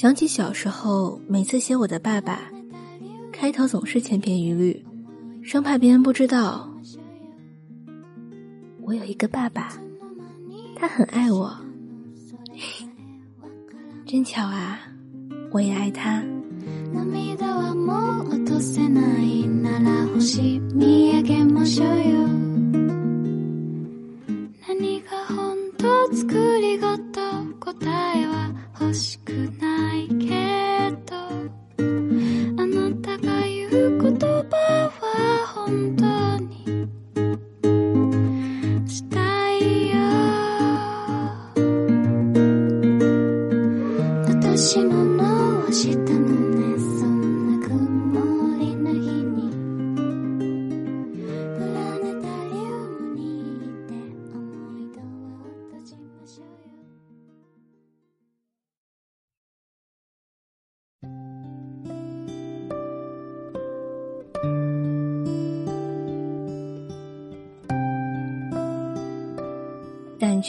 想起小时候，每次写我的爸爸，开头总是千篇一律，生怕别人不知道。我有一个爸爸，他很爱我，真巧啊，我也爱他。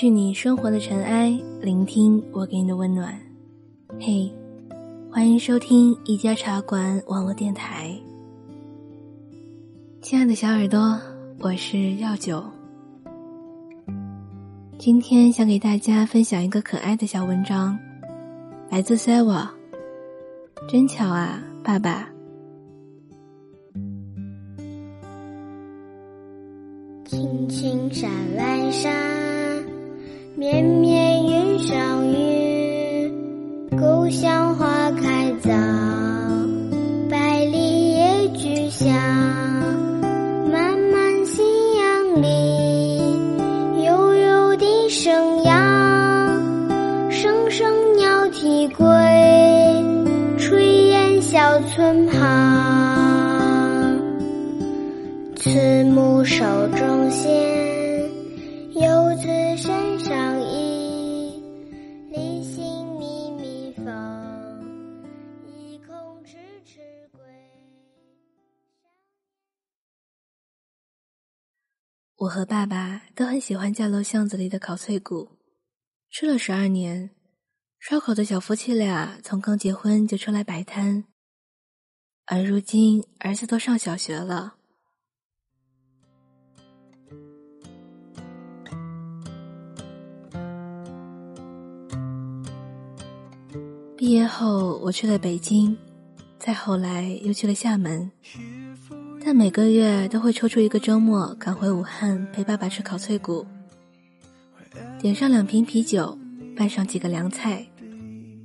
去你生活的尘埃，聆听我给你的温暖。嘿，欢迎收听一家茶馆网络电台。亲爱的小耳朵，我是药酒。今天想给大家分享一个可爱的小文章，来自 s e v a 真巧啊，爸爸。青青山外山。绵绵云上雨，故乡花开早，我和爸爸都很喜欢家楼巷子里的烤脆骨，吃了十二年，烧烤的小夫妻俩从刚结婚就出来摆摊，而如今儿子都上小学了。毕业后我去了北京，再后来又去了厦门。但每个月都会抽出一个周末赶回武汉陪爸爸吃烤脆骨，点上两瓶啤酒，拌上几个凉菜，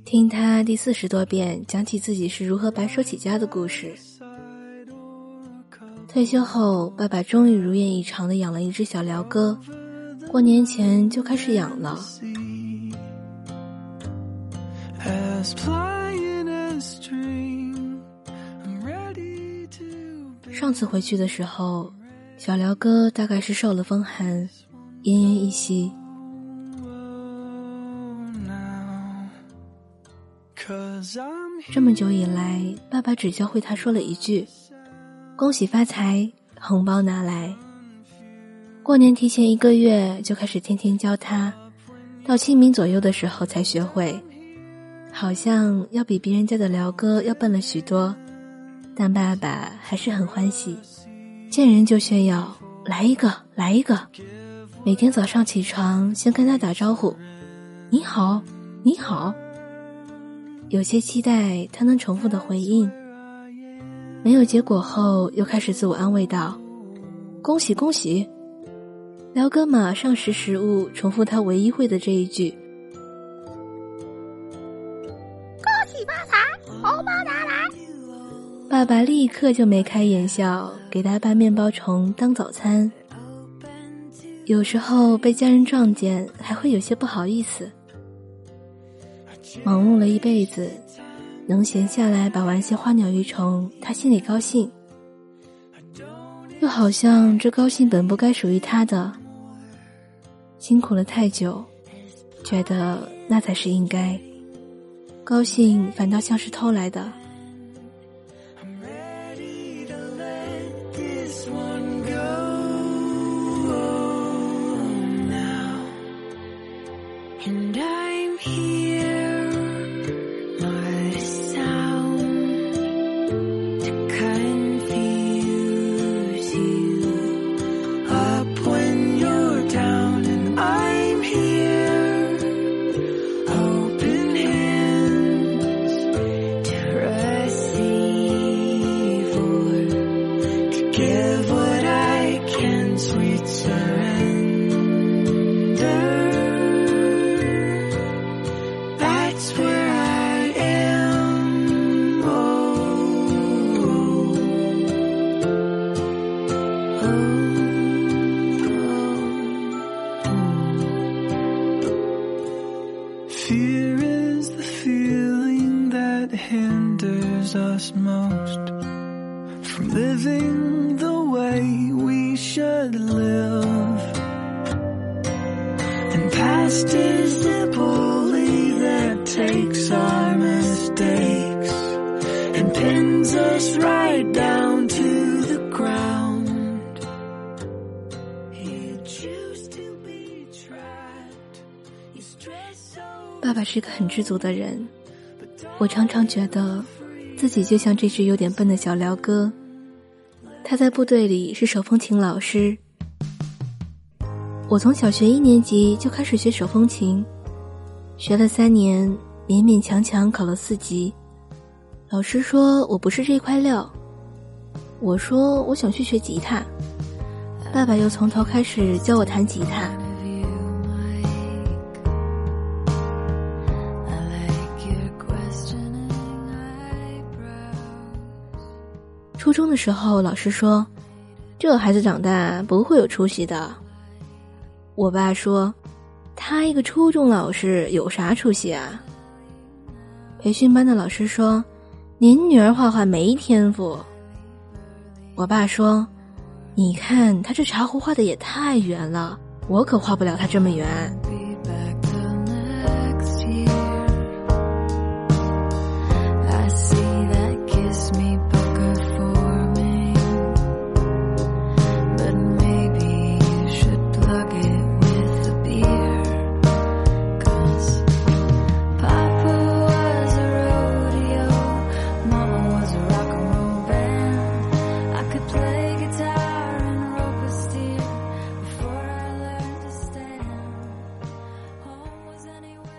听他第四十多遍讲起自己是如何白手起家的故事。退休后，爸爸终于如愿以偿的养了一只小鹩哥，过年前就开始养了。上次回去的时候，小辽哥大概是受了风寒，奄奄一息。这么久以来，爸爸只教会他说了一句：“恭喜发财，红包拿来。”过年提前一个月就开始天天教他，到清明左右的时候才学会，好像要比别人家的辽哥要笨了许多。但爸爸还是很欢喜，见人就炫耀，来一个，来一个。每天早上起床，先跟他打招呼：“你好，你好。”有些期待他能重复的回应。没有结果后，又开始自我安慰道：“恭喜恭喜。”辽哥马上识时务，重复他唯一会的这一句：“爸爸立刻就眉开眼笑，给他拌面包虫当早餐。有时候被家人撞见，还会有些不好意思。忙碌了一辈子，能闲下来把玩些花鸟鱼虫，他心里高兴。又好像这高兴本不该属于他的。辛苦了太久，觉得那才是应该。高兴反倒像是偷来的。sweet sound. Should live. And past is the bully that takes our mistakes and pins us right down to the ground. He'd choose to be trapped. You stress so 爸爸是个很知足的人，我常常觉得自己就像这只有点笨的小鹩哥。他在部队里是手风琴老师，我从小学一年级就开始学手风琴，学了三年，勉勉强强考了四级。老师说我不是这块料，我说我想去学吉他，爸爸又从头开始教我弹吉他。初中的时候，老师说：“这孩子长大不会有出息的。”我爸说：“他一个初中老师有啥出息啊？”培训班的老师说：“您女儿画画没天赋。”我爸说：“你看他这茶壶画的也太圆了，我可画不了他这么圆。”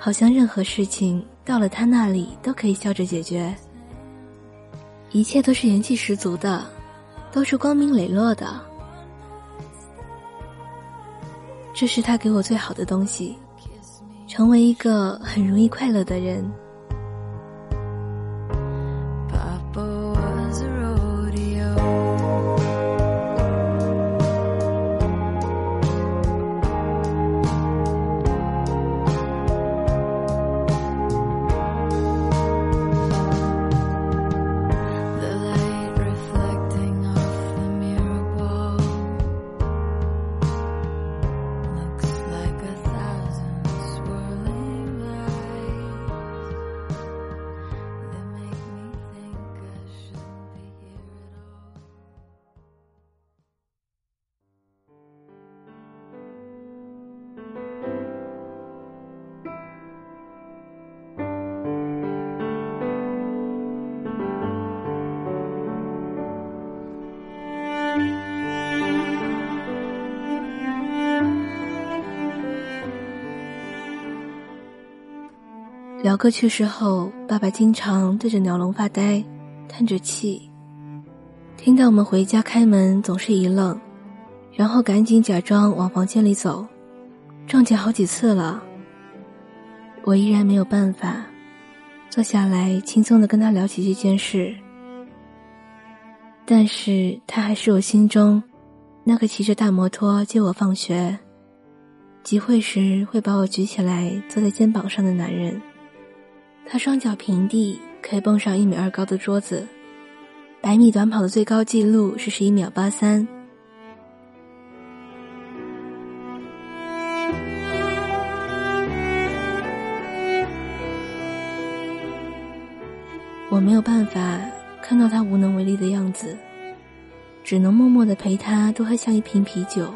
好像任何事情到了他那里都可以笑着解决，一切都是元气十足的，都是光明磊落的。这是他给我最好的东西，成为一个很容易快乐的人。表哥去世后，爸爸经常对着鸟笼发呆，叹着气。听到我们回家开门，总是一愣，然后赶紧假装往房间里走。撞见好几次了，我依然没有办法坐下来轻松的跟他聊起这件事。但是他还是我心中那个骑着大摩托接我放学，集会时会把我举起来坐在肩膀上的男人。他双脚平地，可以蹦上一米二高的桌子。百米短跑的最高纪录是十一秒八三。我没有办法看到他无能为力的样子，只能默默的陪他多喝下一瓶啤酒，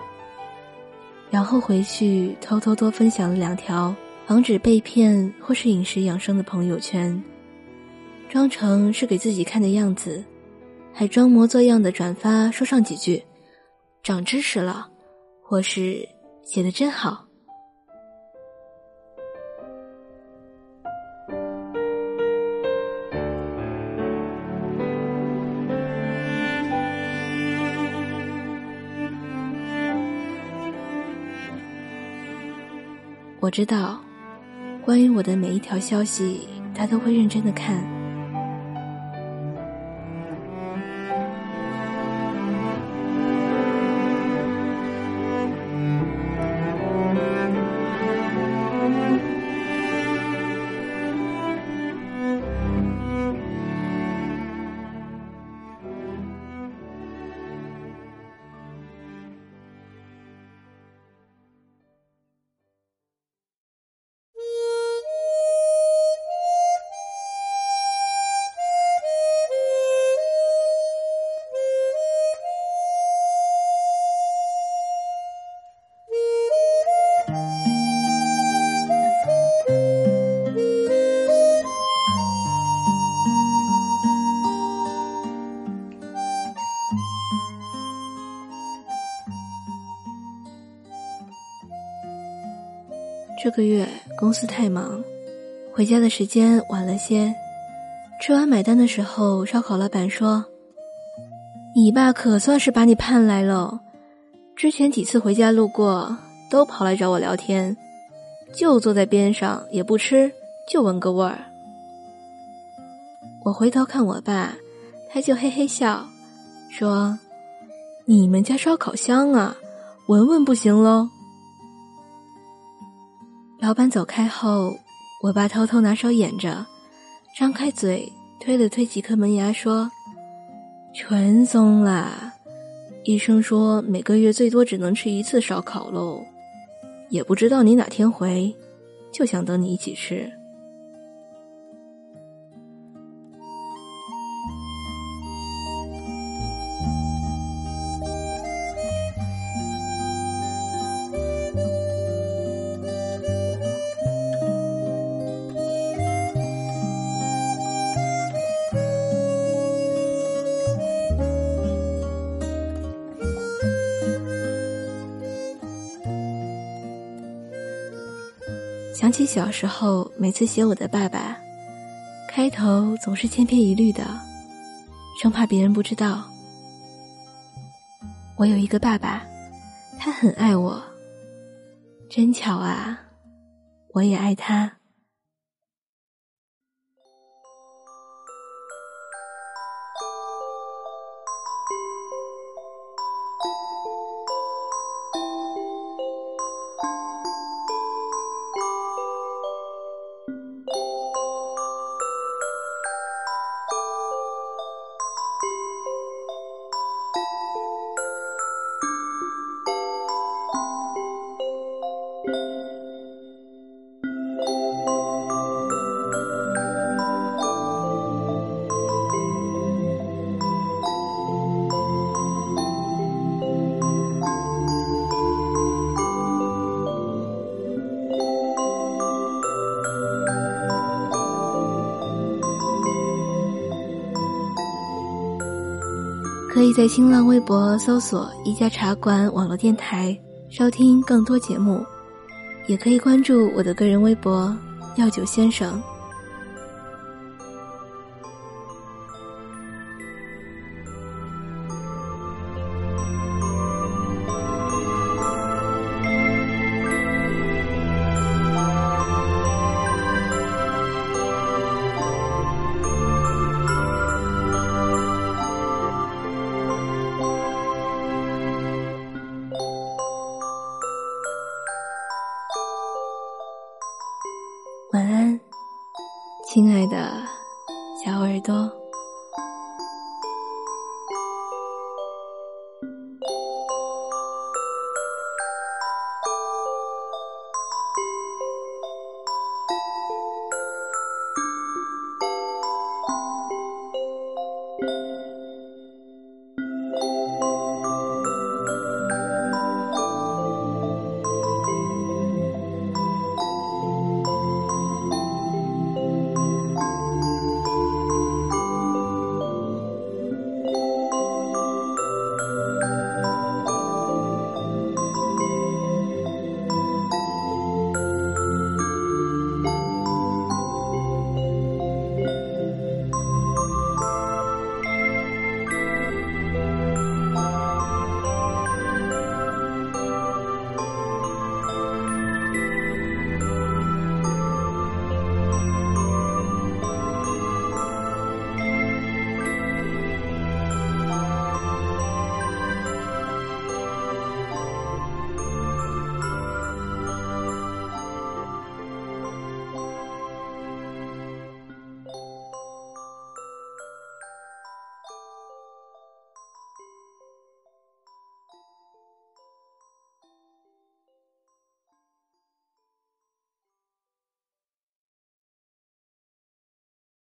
然后回去偷偷多分享了两条。防止被骗或是饮食养生的朋友圈，装成是给自己看的样子，还装模作样的转发，说上几句，长知识了，或是写的真好。我知道。关于我的每一条消息，他都会认真的看。个月公司太忙，回家的时间晚了些。吃完买单的时候，烧烤老板说：“你爸可算是把你盼来了。之前几次回家路过，都跑来找我聊天，就坐在边上也不吃，就闻个味儿。”我回头看我爸，他就嘿嘿笑，说：“你们家烧烤香啊，闻闻不行喽。”老板走开后，我爸偷偷拿手掩着，张开嘴推了推几颗门牙，说：“全松啦！医生说每个月最多只能吃一次烧烤喽，也不知道你哪天回，就想等你一起吃。”想起小时候，每次写我的爸爸，开头总是千篇一律的，生怕别人不知道。我有一个爸爸，他很爱我。真巧啊，我也爱他。在新浪微博搜索“一家茶馆”网络电台，收听更多节目。也可以关注我的个人微博“药酒先生”。亲爱的小耳朵。